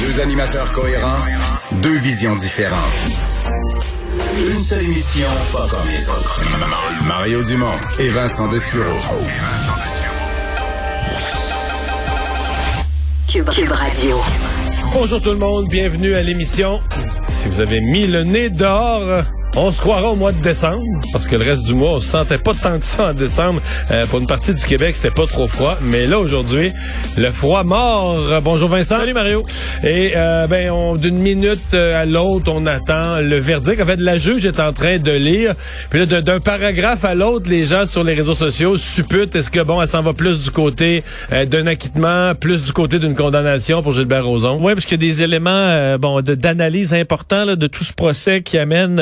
Deux animateurs cohérents, deux visions différentes. Une seule émission, pas comme les autres. Mario Dumont et Vincent Dessureau. Cube, Cube Radio. Bonjour tout le monde, bienvenue à l'émission. Si vous avez mis le nez dehors, on se croira au mois de décembre, parce que le reste du mois, on se sentait pas tant que ça en décembre. Euh, pour une partie du Québec, c'était pas trop froid. Mais là, aujourd'hui, le froid mort. Bonjour Vincent. Salut Mario. Et euh, ben, on, d'une minute euh, à l'autre, on attend le verdict. En fait, la juge est en train de lire. Puis là, d'un paragraphe à l'autre, les gens sur les réseaux sociaux supputent est-ce que bon, elle s'en va plus du côté d'un acquittement, plus du côté d'une condamnation pour Gilbert Rozon? Oui, parce qu'il y a des éléments bon d'analyse importants là, de tout ce procès qui amène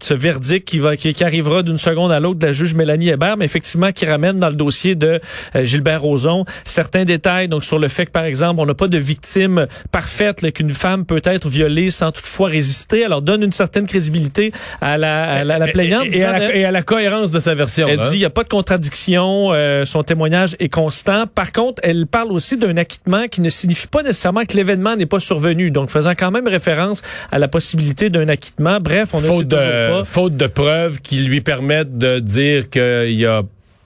ce verdict qui va qui, arrivera d'une seconde à l'autre de la juge Mélanie Hébert, mais effectivement qui ramène dans le dossier de euh, Gilbert Rozon certains détails donc sur le fait que par exemple on n'a pas de victime parfaite qu'une femme peut être violée sans toutefois résister. Alors donne une certaine crédibilité à la, la, plaignante et, à la, cohérence de sa version. Elle dit il n'y a pas de contradiction, euh, son témoignage est constant. Par contre, elle parle aussi d'un acquittement qui ne signifie pas nécessairement que l'événement n'est pas survenu. Donc faisant quand même référence à la possibilité d'un acquittement. Bref, on de, faute de preuves qui lui permettent de dire qu'il y a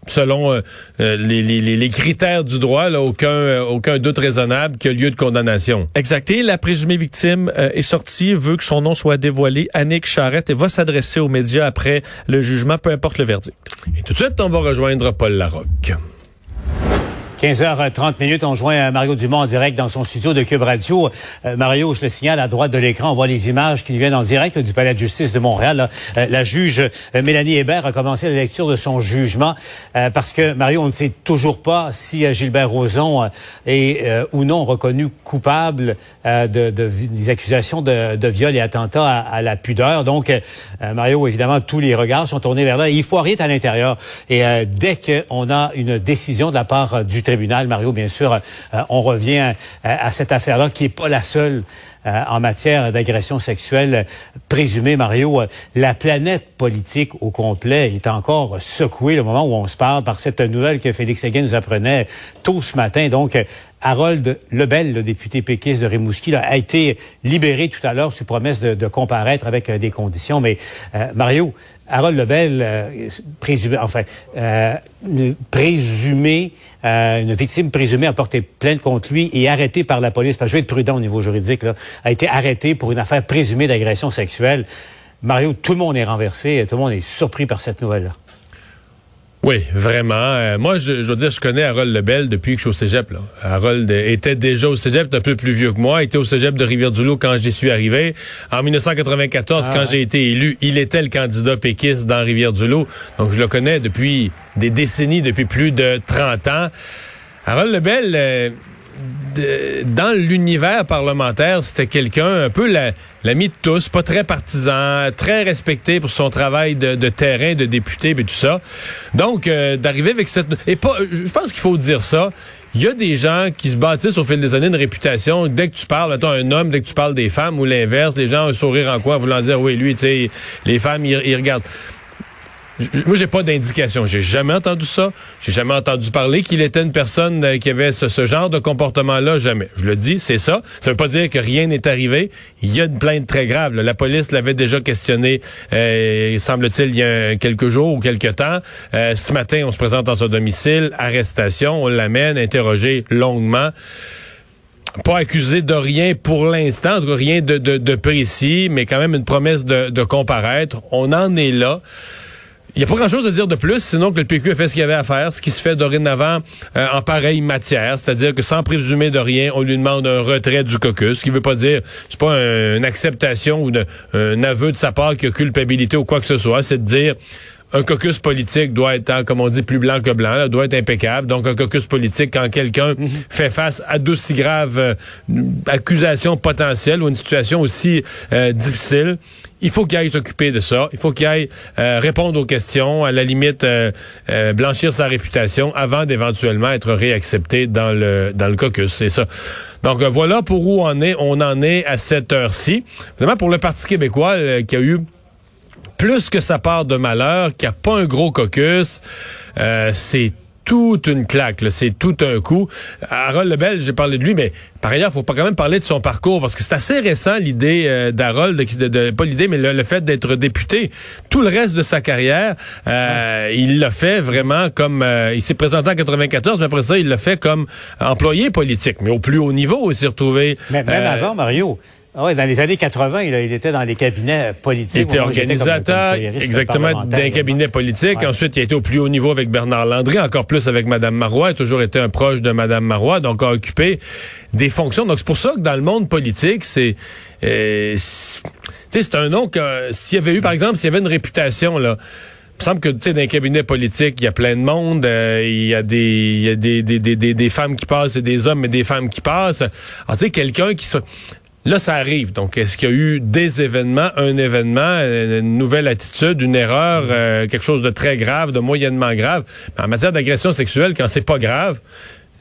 selon euh, euh, les, les, les, critères du droit, là, aucun, euh, aucun doute raisonnable qu'il y a lieu de condamnation. Exact. Et la présumée victime est sortie, veut que son nom soit dévoilé, Annick Charrette, et va s'adresser aux médias après le jugement, peu importe le verdict. Et tout de suite, on va rejoindre Paul Larocque. 15h30 minutes, on joint Mario Dumont en direct dans son studio de Cube Radio. Euh, Mario, je le signale, à droite de l'écran, on voit les images qui nous viennent en direct du Palais de justice de Montréal. Euh, la juge euh, Mélanie Hébert a commencé la lecture de son jugement parce que, Mario, on ne sait toujours pas si Gilbert Rozon est ou non reconnu coupable de, des accusations de, viol et attentat à, la pudeur. Donc, Mario, évidemment, tous les regards sont tournés vers là. Il faut arrêter à l'intérieur. Et dès qu'on a une décision de la part du tribunal, Mario, bien sûr, euh, on revient à, cette affaire-là qui n'est pas la seule euh, en matière d'agression sexuelle présumée, Mario. Euh, la planète politique au complet est encore secouée le moment où on se parle par cette nouvelle que Félix Séguin nous apprenait tôt ce matin. Donc, Harold Lebel, le député péquiste de Rimouski, a été libéré tout à l'heure sous promesse de, comparaître avec des conditions. Mais Mario, Harold Lebel, euh, présumé, enfin, euh, présumé, euh, une victime présumée a porté plainte contre lui et arrêté par la police, parce que je vais être prudent au niveau juridique, là, a été arrêté pour une affaire présumée d'agression sexuelle. Mario, tout le monde est renversé, tout le monde est surpris par cette nouvelle-là. Oui, vraiment. Euh, moi, je, je veux dire, je connais Harold Lebel depuis que je suis au cégep. Là. Harold était déjà au cégep, un peu plus vieux que moi. Était au cégep de Rivière-du-Loup quand j'y suis arrivé. En 1994, ah quand j'ai été élu, il était le candidat péquiste dans Rivière-du-Loup. Donc, je le connais depuis des décennies, depuis plus de 30 ans. Harold Lebel... Euh, dans l'univers parlementaire, c'était quelqu'un un peu l'ami de tous, pas très partisan, très respecté pour son travail de, terrain, de député, et tout ça. Donc, euh, d'arriver avec cette... Et pas, je pense qu'il faut dire ça. Il y a des gens qui se bâtissent au fil des années une réputation. Dès que tu parles, mettons, un homme, dès que tu parles des femmes ou l'inverse, les gens ont un sourire en coin voulant dire, oui, lui, tu sais, les femmes, ils regardent. Moi, j'ai pas d'indication. J'ai jamais entendu ça. J'ai jamais entendu parler qu'il était une personne euh, qui avait ce, genre de comportement-là. Jamais. Je le dis, c'est ça. Ça veut pas dire que rien n'est arrivé. Il y a une plainte très grave. La police l'avait déjà questionné, euh, semble-t-il, il y a quelques jours ou quelques temps. Euh, ce matin, on se présente dans son domicile, arrestation, on l'amène, interrogé longuement pas accusé de rien pour l'instant, rien de, de, précis, mais quand même une promesse de, de comparaître. On en est là. Il n'y a pas grand-chose à dire de plus, sinon que le PQ a fait ce qu'il avait à faire, ce qui se fait dorénavant euh, en pareille matière, c'est-à-dire que sans présumer de rien, on lui demande un retrait du caucus, ce qui veut pas dire, c'est pas une acceptation ou un aveu de sa part qu'il a culpabilité ou quoi que ce soit, c'est de dire un caucus politique doit être, hein, comme on dit, plus blanc que blanc, doit être impeccable. Donc, un caucus politique, quand quelqu'un mhm. fait face à d'aussi graves euh, accusations potentielles ou une situation aussi euh, difficile, il faut qu'il aille s'occuper de ça. Il faut qu'il aille euh, répondre aux questions, à la limite blanchir sa réputation avant d'éventuellement être réaccepté dans le dans le caucus. C'est ça. Donc voilà pour où on est. On en est à cette heure-ci. Vraiment pour le Parti québécois qui a eu plus que sa part de malheur, qui a pas un gros caucus. Euh, c'est toute une claque, c'est tout un coup. Harold Lebel, j'ai parlé de lui, mais par ailleurs, faut pas quand même parler de son parcours parce que c'est assez récent l'idée euh, d'Harold, de, pas l'idée, mais le, fait d'être député. Tout le reste de sa carrière, euh, il l'a fait vraiment comme euh, il s'est présenté en 94, mais après ça, il l'a fait comme employé politique, mais au plus haut niveau, il s'est retrouvé. Mais même avant Mario. Ah oui, dans les années 80, il, il, était dans les cabinets politiques. Il était organisateur, exactement, d'un cabinet politique. Ensuite, il a été au plus haut niveau avec Bernard Landry, encore plus avec Mme Marois. Il a toujours été un proche de Mme Marois, donc a occupé des fonctions. Donc, c'est pour ça que dans le monde politique, c'est... Euh, c'est un nom que, s'il y avait eu, par exemple, s'il y avait une réputation, là, il me semble que tu sais dans un cabinet politique, il y a plein de monde, euh, il y a des il y a des, des, des, des, femmes qui passent et des hommes mais des femmes qui passent. Alors tu sais quelqu'un qui se Là, ça arrive. Donc, est-ce qu'il y a eu des événements, un événement, une nouvelle attitude, une erreur, euh, quelque chose de très grave, de moyennement grave? en matière d'agression sexuelle, quand c'est pas grave,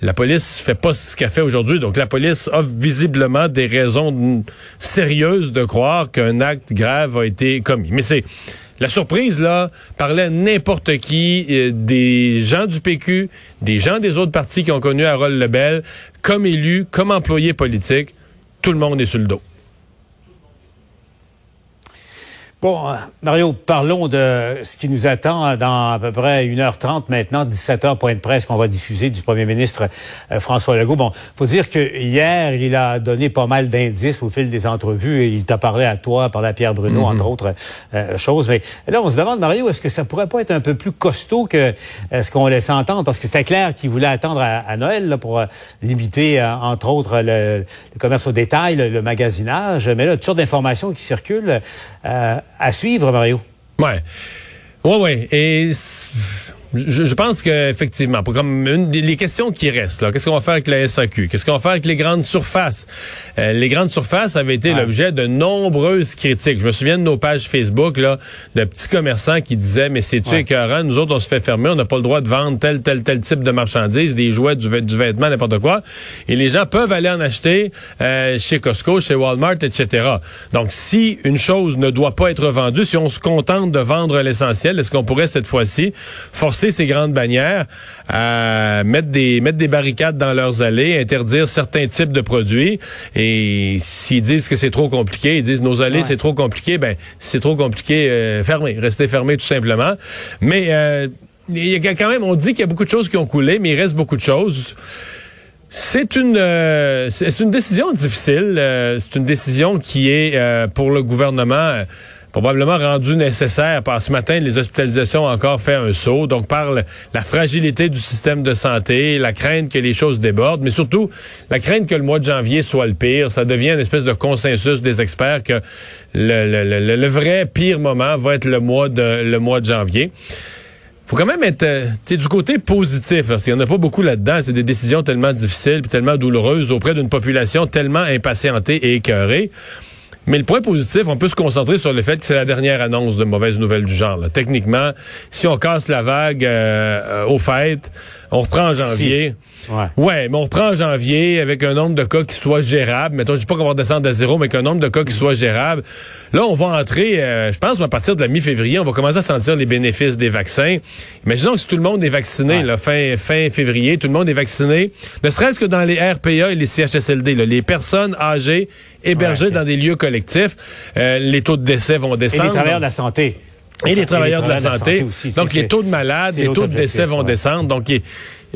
la police fait pas ce qu'elle fait aujourd'hui. Donc, la police a visiblement des raisons sérieuses de croire qu'un acte grave a été commis. Mais c'est la surprise, là, parlait n'importe qui, euh, des gens du PQ, des gens des autres partis qui ont connu Harold Lebel, comme élu, comme employé politique tout le monde est sur le dos. Bon, euh, Mario, parlons de ce qui nous attend dans à peu près 1h30 maintenant, 17h, point de presse qu'on va diffuser du premier ministre euh, François Legault. Bon, faut dire que hier, il a donné pas mal d'indices au fil des entrevues. Il t'a parlé à toi, parlé à Pierre Bruno, mhm. entre autres euh, choses. Mais là, on se demande, Mario, est-ce que ça pourrait pas être un peu plus costaud que ce qu'on laissait entendre? Parce que c'était clair qu'il voulait attendre à, Noël là, pour limiter, entre autres, le, commerce au détail, le, magasinage. Mais là, toutes sortes d'informations qui circulent à suivre, Mario. Ouais. Ouais, ouais. Et je, je pense qu'effectivement, comme une les questions qui restent, là, qu'est-ce qu'on va faire avec la SAQ? Qu'est-ce qu'on va faire avec les grandes surfaces? Euh, les grandes surfaces avaient été l'objet de nombreuses critiques. Je me souviens de nos pages Facebook, là, de petits commerçants qui disaient, mais c'est-tu ouais. écœurant? Nous autres, on se fait fermer, on n'a pas le droit de vendre tel, tel, tel type de marchandises, des jouets, du, du vêtement, n'importe quoi. Et les gens peuvent aller en acheter euh, chez Costco, chez Walmart, etc. Donc, si une chose ne doit pas être vendue, si on se contente de vendre l'essentiel, est-ce qu'on pourrait cette fois-ci forcer ces grandes bannières à mettre des mettre des barricades dans leurs allées, interdire certains types de produits. Et s'ils disent que c'est trop compliqué, ils disent nos allées c'est trop compliqué. Ben c'est trop compliqué, euh, fermez, restez fermés tout simplement. Mais euh, il y a quand même, on dit qu'il y a beaucoup de choses qui ont coulé, mais il reste beaucoup de choses. C'est une euh, c'est une décision difficile. Euh, c'est une décision qui est pour le gouvernement probablement rendu nécessaire par ce matin, les hospitalisations ont encore fait un saut. Donc, par la fragilité du système de santé, la crainte que les choses débordent, mais surtout la crainte que le mois de janvier soit le pire. Ça devient une espèce de consensus des experts que le, le, le, vrai pire moment va être le mois de, le mois de janvier faut quand même être euh, du côté positif, parce qu'il n'y en a pas beaucoup là-dedans. C'est des décisions tellement difficiles, tellement douloureuses auprès d'une population tellement impatientée et écœurée. Mais le point positif, on peut se concentrer sur le fait que c'est la dernière annonce de mauvaise nouvelle du genre. Techniquement, si on casse la vague euh, au fait, on reprend en janvier. Ouais. ouais. mais on reprend en janvier avec un nombre de cas qui soit gérable. Mettons, je dis pas qu'on va descendre à zéro, mais qu'un nombre de cas qui soit gérable. Là, on va entrer, euh, je pense, à partir de la mi-février, on va commencer à sentir les bénéfices des vaccins. Imaginons que si tout le monde est vacciné, là, fin, fin février, tout le monde est vacciné, ne serait-ce que dans les RPA et les CHSLD, là, les personnes âgées hébergées dans des lieux collectifs, euh, les taux de décès vont descendre. Et les travailleurs de la santé. Et les travailleurs, de la santé. donc, les taux de malades, les taux de décès vont descendre. Donc,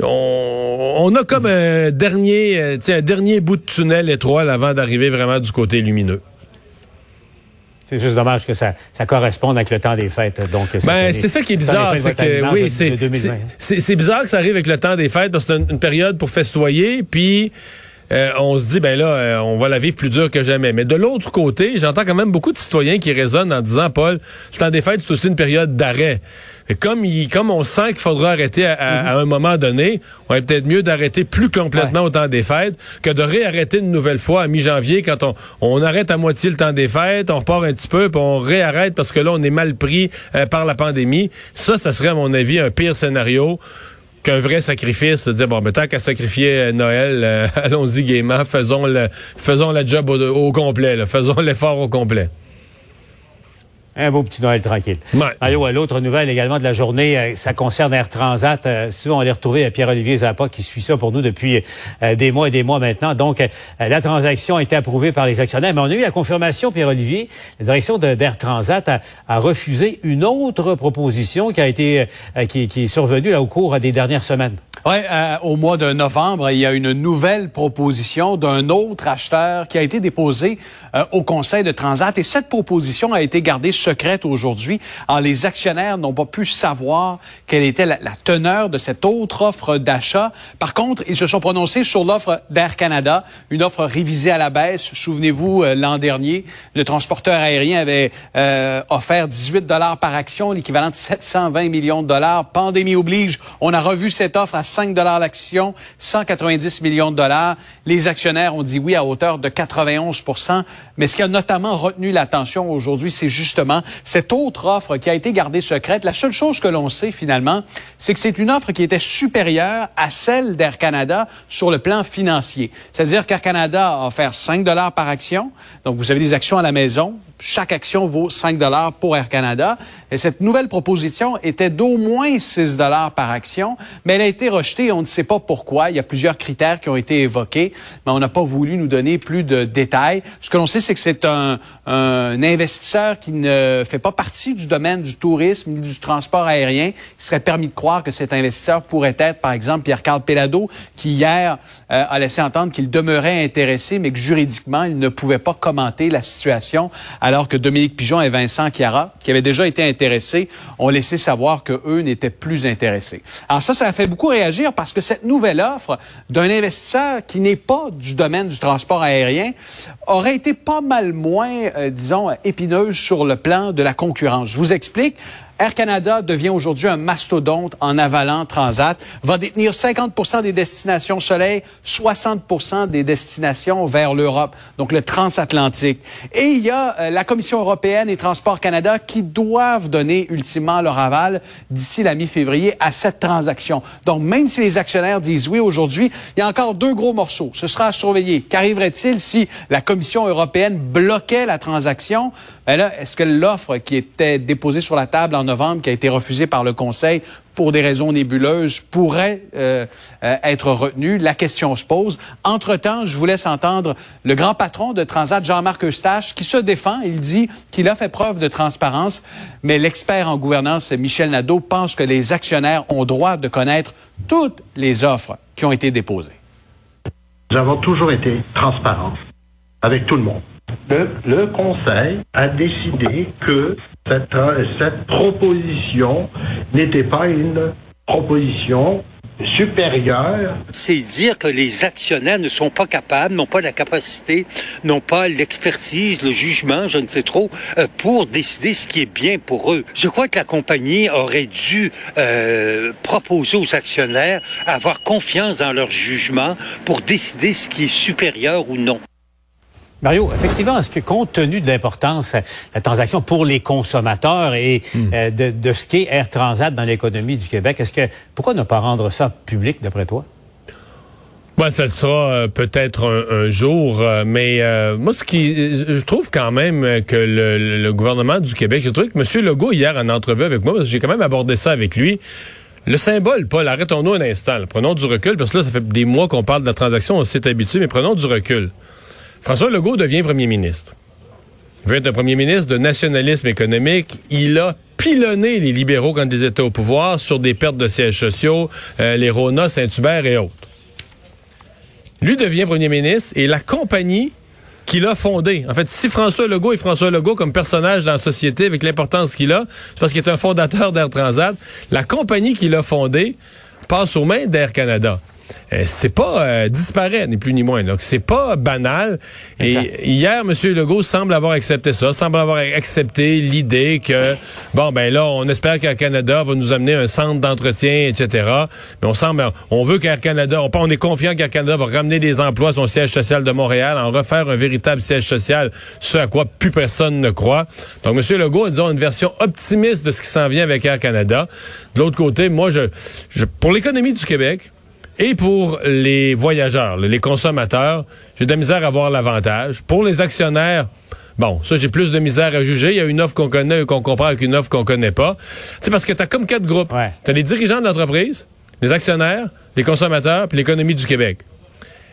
on, a comme un dernier, euh, un dernier bout de tunnel étroit avant d'arriver vraiment du côté lumineux. C'est juste dommage que ça, ça corresponde avec le temps des fêtes. Donc, ben, c'est ça qui est bizarre, c'est que oui, c'est c'est bizarre que ça arrive avec le temps des fêtes parce que c'est une, période pour festoyer, puis euh, on se dit, ben là, euh, on va la vivre plus dur que jamais. Mais de l'autre côté, j'entends quand même beaucoup de citoyens qui résonnent en disant, Paul, le temps des fêtes, c'est aussi une période d'arrêt. Et comme, il, comme on sent qu'il faudra arrêter à, un moment donné, on est peut-être mieux d'arrêter plus complètement au temps des fêtes que de réarrêter une nouvelle fois à mi-janvier quand on, on arrête à moitié le temps des fêtes, on repart un petit peu, puis on réarrête parce que là, on est mal pris euh, par la pandémie. Ça, ça serait, à mon avis, un pire scénario qu'un vrai sacrifice, dire bon, mais tant qu'à sacrifier euh, Noël, euh, allons-y gaiement, faisons le, faisons la job au, complet, faisons l'effort au complet. Un beau petit Noël tranquille. Ouais. l'autre nouvelle également de la journée, euh, ça concerne Air Transat. Euh, souvent, on l'a retrouvé à Pierre-Olivier Zappa qui suit ça pour nous depuis euh, des mois et des mois maintenant. Donc, la transaction a été approuvée par les actionnaires. Mais on a eu la confirmation, Pierre-Olivier, la direction d'Air Transat a, refusé une autre proposition qui a été qui, qui, est survenue là, au cours des dernières semaines. Oui, au mois de novembre, il y a une nouvelle proposition d'un autre acheteur qui a été déposée au Conseil de Transat et cette proposition a été gardée secrète aujourd'hui. Les actionnaires n'ont pas pu savoir quelle était la, teneur de cette autre offre d'achat. Par contre, ils se sont prononcés sur l'offre d'Air Canada, une offre révisée à la baisse. Souvenez-vous, euh, l'an dernier, le transporteur aérien avait euh, offert 18 dollars par action, l'équivalent de 720 millions de dollars. Pandémie oblige, on a revu cette offre à 5 dollars l'action, 190 millions de dollars. Les actionnaires ont dit oui à hauteur de 91% Mais ce qui a notamment retenu l'attention aujourd'hui, c'est justement cette autre offre qui a été gardée secrète. La seule chose que l'on sait finalement, c'est que c'est une offre qui était supérieure à celle d'Air Canada sur le plan financier. C'est-à-dire qu'Air Canada a offert 5 dollars par action. Donc vous avez des actions à la maison, chaque action vaut 5 dollars pour Air Canada. Et cette nouvelle proposition était d'au moins 6 dollars par action, mais elle a été rejetée. On ne sait pas pourquoi. Il y a plusieurs critères qui ont été évoqués, mais on n'a pas voulu nous donner plus de détails. Ce que l'on sait, c'est que c'est un, un, investisseur qui ne fait pas partie du domaine du tourisme ni du transport aérien. Il serait permis de croire que cet investisseur pourrait être, par exemple, Pierre-Carl Pelado, qui hier euh, a laissé entendre qu'il demeurait intéressé, mais que juridiquement, il ne pouvait pas commenter la situation alors que Dominique Pigeon et Vincent Chiara, qui avaient déjà été intéressés, ont laissé savoir que eux n'étaient plus intéressés. Alors ça, ça a fait beaucoup réagir parce que cette nouvelle offre d'un investisseur qui n'est pas du domaine du transport aérien aurait été pas mal moins, euh, disons, épineuse sur le plan de la concurrence. Je vous explique. Air Canada devient aujourd'hui un mastodonte en avalant Transat, va détenir 50% des destinations soleil, 60% des destinations vers l'Europe, donc le transatlantique. Et il y a euh, la Commission européenne et Transport Canada qui doivent donner ultimement leur aval d'ici la mi-février à cette transaction. Donc même si les actionnaires disent oui aujourd'hui, il y a encore deux gros morceaux. Ce sera à surveiller. Qu'arriverait-il si la Commission européenne bloquait la transaction? Ben là, est-ce que l'offre qui était déposée sur la table en novembre, qui a été refusée par le Conseil pour des raisons nébuleuses, pourrait euh, euh, être retenue? La question se pose. Entre-temps, je vous laisse entendre le grand patron de Transat, Jean-Marc Eustache, qui se défend. Il dit qu'il a fait preuve de transparence, mais l'expert en gouvernance, Michel Nadeau, pense que les actionnaires ont droit de connaître toutes les offres qui ont été déposées. Nous avons toujours été transparents avec tout le monde le, Conseil a décidé que cette, cette proposition n'était pas une proposition supérieure. C'est dire que les actionnaires ne sont pas capables, n'ont pas la capacité, n'ont pas l'expertise, le jugement, je ne sais trop, euh, pour décider ce qui est bien pour eux. Je crois que la compagnie aurait dû euh, proposer aux actionnaires avoir confiance dans leur jugement pour décider ce qui est supérieur ou non. Mario, effectivement, est-ce que compte tenu de l'importance de la transaction pour les consommateurs et hmm. euh, de, ce qu'est Air Transat dans l'économie du Québec, est-ce que pourquoi ne pas rendre ça public d'après toi? Ben, ça le sera euh, peut-être un, jour, euh, mais moi, ce qui, je trouve quand même que le, gouvernement du Québec, j'ai trouvé que M. Legault hier en entrevue avec moi, parce que j'ai quand même abordé ça avec lui. Le symbole, Paul, arrêtons-nous un instant. Prenons du recul, parce que là, ça fait des mois qu'on parle de la transaction, on s'est habitué, mais prenons du recul. François Legault devient premier ministre. Il veut être un premier ministre de nationalisme économique. Il a pilonné les libéraux quand ils étaient au pouvoir sur des pertes de sièges sociaux, euh, les Rona, Saint-Hubert et autres. Lui devient premier ministre et la compagnie qu'il a fondée. En fait, si François Legault est François Legault comme personnage dans la société avec l'importance qu'il a, c'est parce qu'il est un fondateur d'Air Transat. La compagnie qu'il a fondée passe aux mains d'Air Canada. Euh, c'est pas euh, disparaît, ni plus ni moins. Donc, c'est pas banal. Et hier, M. Legault semble avoir accepté ça, semble avoir accepté l'idée que, bon, ben là, on espère qu'Air Canada va nous amener un centre d'entretien, etc. Mais on semble, on veut qu'Air Canada, on, on est confiant qu'Air Canada va ramener des emplois à son siège social de Montréal, en refaire un véritable siège social, ce à quoi plus personne ne croit. Donc, M. Legault a, disons, une version optimiste de ce qui s'en vient avec Air Canada. De l'autre côté, moi, je, je pour l'économie du Québec, et pour les voyageurs, les consommateurs, j'ai de la misère à voir l'avantage. Pour les actionnaires, Bon, ça, j'ai plus de misère à juger. Il y a une offre qu'on connaît qu'on comprend avec une offre qu'on connaît pas. C'est parce que tu as comme quatre groupes. Tu as les dirigeants de l'entreprise, les actionnaires, les consommateurs, puis l'économie du Québec.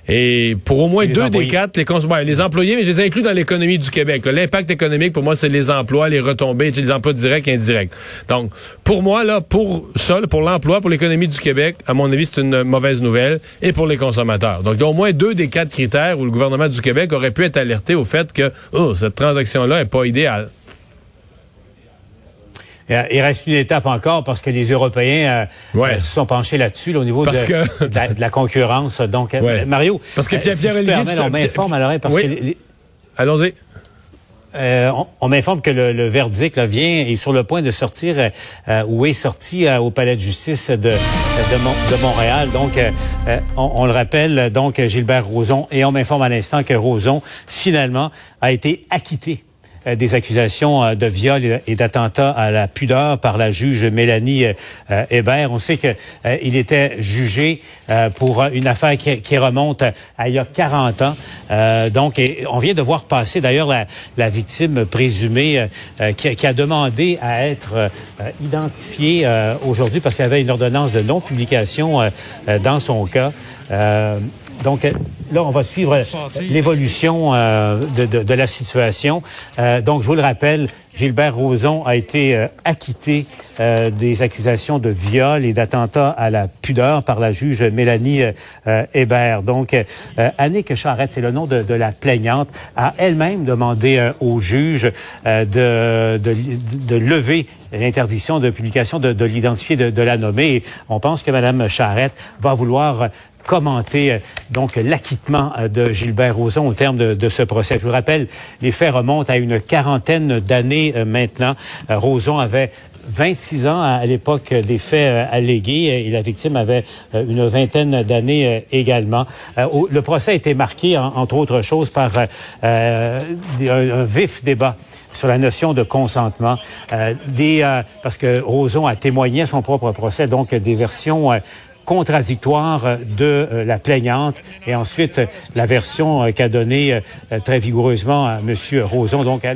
Et pour au moins deux des quatre, les, les employés, mais je les inclus dans l'économie du Québec. L'impact économique, pour moi, c'est les emplois, les retombées, les emplois directs et indirects. Donc, pour moi, là, pour ça, pour l'emploi, pour l'économie du Québec, à mon avis, c'est une mauvaise nouvelle, et pour les consommateurs. Donc, il y a au moins deux des quatre critères où le gouvernement du Québec aurait pu être alerté au fait que oh, cette transaction-là est pas idéale. Euh, il reste une étape encore parce que les Européens euh, euh, se sont penchés là-dessus au niveau de, la, concurrence. Donc, Mario, parce que Pierre, Pierre si on m'informe à l'oreille parce que Allons-y. on, m'informe que le, verdict là, vient est sur le point de sortir ou est sorti au palais de justice de, de, Montréal. Donc, on, on, le rappelle, donc Gilbert Rozon, et on m'informe à l'instant que Rozon finalement a été acquitté des accusations euh, de viol et d'attentat à la pudeur par la juge Mélanie euh, Hébert. On sait qu'il était jugé pour une affaire qui, remonte à il y a 40 ans. donc, on vient de voir passer d'ailleurs la, victime présumée qui, a demandé à être identifiée aujourd'hui parce qu'il y avait une ordonnance de non-publication dans son cas. Donc là, on va suivre l'évolution euh, de, la situation. Euh, donc, je vous le rappelle, Gilbert Rozon a été euh, acquitté des accusations de viol et d'attentat à la pudeur par la juge Mélanie Hébert. Donc, Annick Charrette, c'est le nom de, la plaignante, a elle-même demandé au juge de, de, lever l'interdiction de publication de, l'identifier, de, la nommer. on pense que Mme Charrette va vouloir commenter euh, donc l'acquittement euh, de Gilbert Rozon au terme de, ce procès. Je vous rappelle, les faits remontent à une quarantaine d'années euh, maintenant. Rozon avait 26 ans à, l'époque des faits allégués et la victime avait une vingtaine d'années également. le procès a été marqué, entre autres choses, par un, vif débat sur la notion de consentement. parce que Roson a témoigné à son propre procès, donc des versions contradictoire de euh, la plaignante et ensuite la version euh, qu'a donnée euh, très vigoureusement M. Roson.